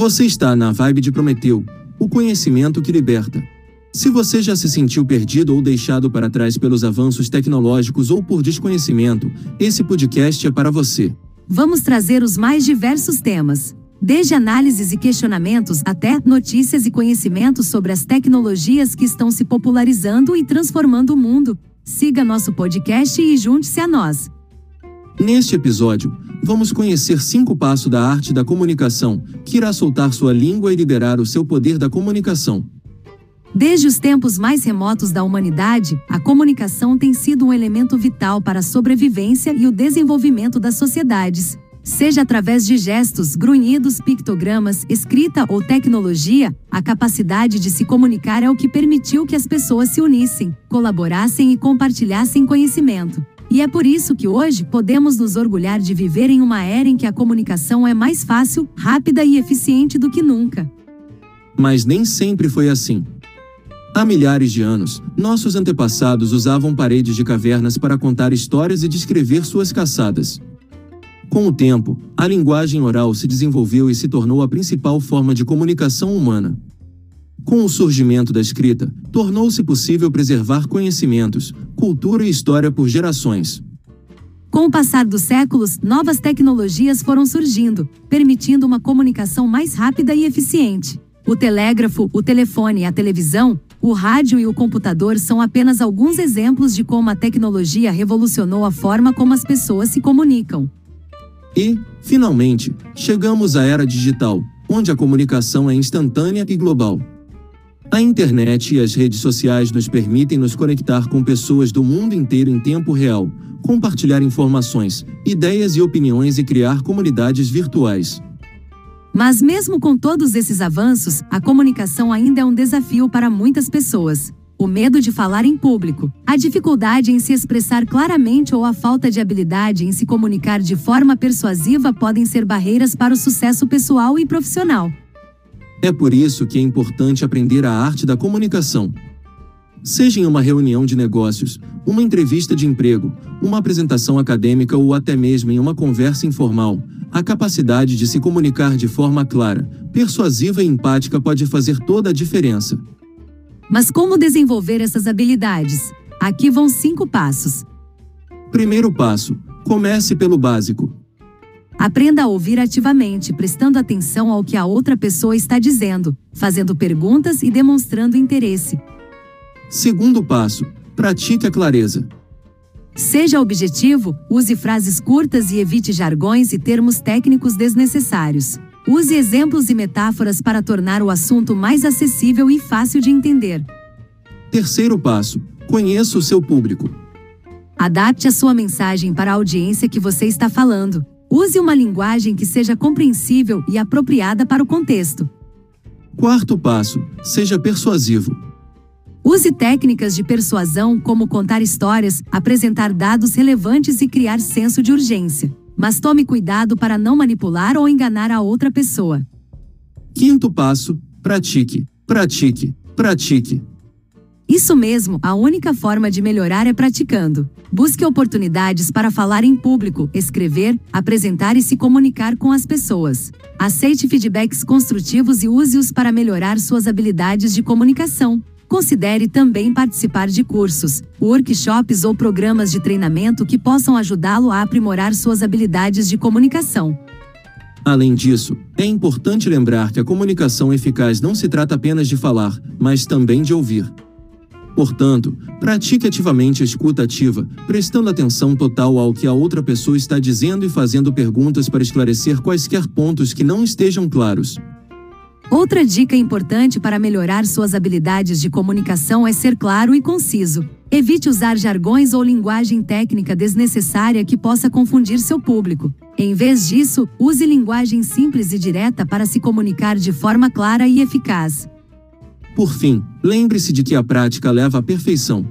Você está na vibe de Prometeu, o conhecimento que liberta. Se você já se sentiu perdido ou deixado para trás pelos avanços tecnológicos ou por desconhecimento, esse podcast é para você. Vamos trazer os mais diversos temas, desde análises e questionamentos até notícias e conhecimentos sobre as tecnologias que estão se popularizando e transformando o mundo. Siga nosso podcast e junte-se a nós. Neste episódio, vamos conhecer cinco passos da arte da comunicação, que irá soltar sua língua e liberar o seu poder da comunicação. Desde os tempos mais remotos da humanidade, a comunicação tem sido um elemento vital para a sobrevivência e o desenvolvimento das sociedades. Seja através de gestos, grunhidos, pictogramas, escrita ou tecnologia, a capacidade de se comunicar é o que permitiu que as pessoas se unissem, colaborassem e compartilhassem conhecimento. E é por isso que hoje podemos nos orgulhar de viver em uma era em que a comunicação é mais fácil, rápida e eficiente do que nunca. Mas nem sempre foi assim. Há milhares de anos, nossos antepassados usavam paredes de cavernas para contar histórias e descrever suas caçadas. Com o tempo, a linguagem oral se desenvolveu e se tornou a principal forma de comunicação humana. Com o surgimento da escrita, tornou-se possível preservar conhecimentos, cultura e história por gerações. Com o passar dos séculos, novas tecnologias foram surgindo, permitindo uma comunicação mais rápida e eficiente. O telégrafo, o telefone e a televisão o rádio e o computador são apenas alguns exemplos de como a tecnologia revolucionou a forma como as pessoas se comunicam. E, finalmente, chegamos à era digital, onde a comunicação é instantânea e global. A internet e as redes sociais nos permitem nos conectar com pessoas do mundo inteiro em tempo real, compartilhar informações, ideias e opiniões e criar comunidades virtuais. Mas, mesmo com todos esses avanços, a comunicação ainda é um desafio para muitas pessoas. O medo de falar em público, a dificuldade em se expressar claramente ou a falta de habilidade em se comunicar de forma persuasiva podem ser barreiras para o sucesso pessoal e profissional. É por isso que é importante aprender a arte da comunicação. Seja em uma reunião de negócios, uma entrevista de emprego, uma apresentação acadêmica ou até mesmo em uma conversa informal, a capacidade de se comunicar de forma clara, persuasiva e empática pode fazer toda a diferença. Mas como desenvolver essas habilidades? Aqui vão cinco passos. Primeiro passo: comece pelo básico. Aprenda a ouvir ativamente, prestando atenção ao que a outra pessoa está dizendo, fazendo perguntas e demonstrando interesse. Segundo passo: pratique a clareza. Seja objetivo, use frases curtas e evite jargões e termos técnicos desnecessários. Use exemplos e metáforas para tornar o assunto mais acessível e fácil de entender. Terceiro passo: conheça o seu público. Adapte a sua mensagem para a audiência que você está falando. Use uma linguagem que seja compreensível e apropriada para o contexto. Quarto passo: seja persuasivo. Use técnicas de persuasão como contar histórias, apresentar dados relevantes e criar senso de urgência. Mas tome cuidado para não manipular ou enganar a outra pessoa. Quinto passo: pratique, pratique, pratique. Isso mesmo, a única forma de melhorar é praticando. Busque oportunidades para falar em público, escrever, apresentar e se comunicar com as pessoas. Aceite feedbacks construtivos e use-os para melhorar suas habilidades de comunicação. Considere também participar de cursos, workshops ou programas de treinamento que possam ajudá-lo a aprimorar suas habilidades de comunicação. Além disso, é importante lembrar que a comunicação eficaz não se trata apenas de falar, mas também de ouvir. Portanto, pratique ativamente a escuta ativa, prestando atenção total ao que a outra pessoa está dizendo e fazendo perguntas para esclarecer quaisquer pontos que não estejam claros. Outra dica importante para melhorar suas habilidades de comunicação é ser claro e conciso. Evite usar jargões ou linguagem técnica desnecessária que possa confundir seu público. Em vez disso, use linguagem simples e direta para se comunicar de forma clara e eficaz. Por fim, lembre-se de que a prática leva à perfeição.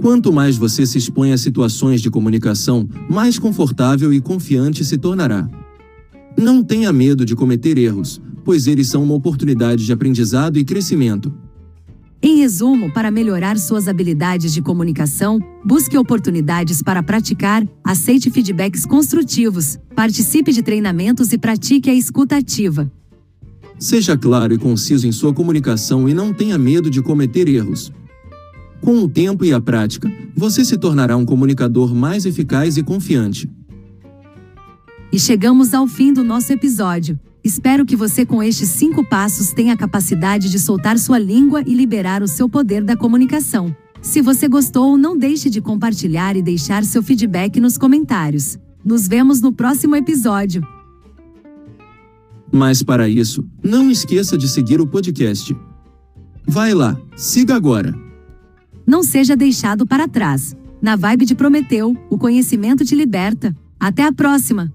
Quanto mais você se expõe a situações de comunicação, mais confortável e confiante se tornará. Não tenha medo de cometer erros, pois eles são uma oportunidade de aprendizado e crescimento. Em resumo, para melhorar suas habilidades de comunicação, busque oportunidades para praticar, aceite feedbacks construtivos, participe de treinamentos e pratique a escuta ativa. Seja claro e conciso em sua comunicação e não tenha medo de cometer erros. Com o tempo e a prática, você se tornará um comunicador mais eficaz e confiante. E chegamos ao fim do nosso episódio. Espero que você, com estes cinco passos, tenha a capacidade de soltar sua língua e liberar o seu poder da comunicação. Se você gostou, não deixe de compartilhar e deixar seu feedback nos comentários. Nos vemos no próximo episódio. Mas para isso, não esqueça de seguir o podcast. Vai lá, siga agora. Não seja deixado para trás. Na vibe de Prometeu, o conhecimento te liberta. Até a próxima!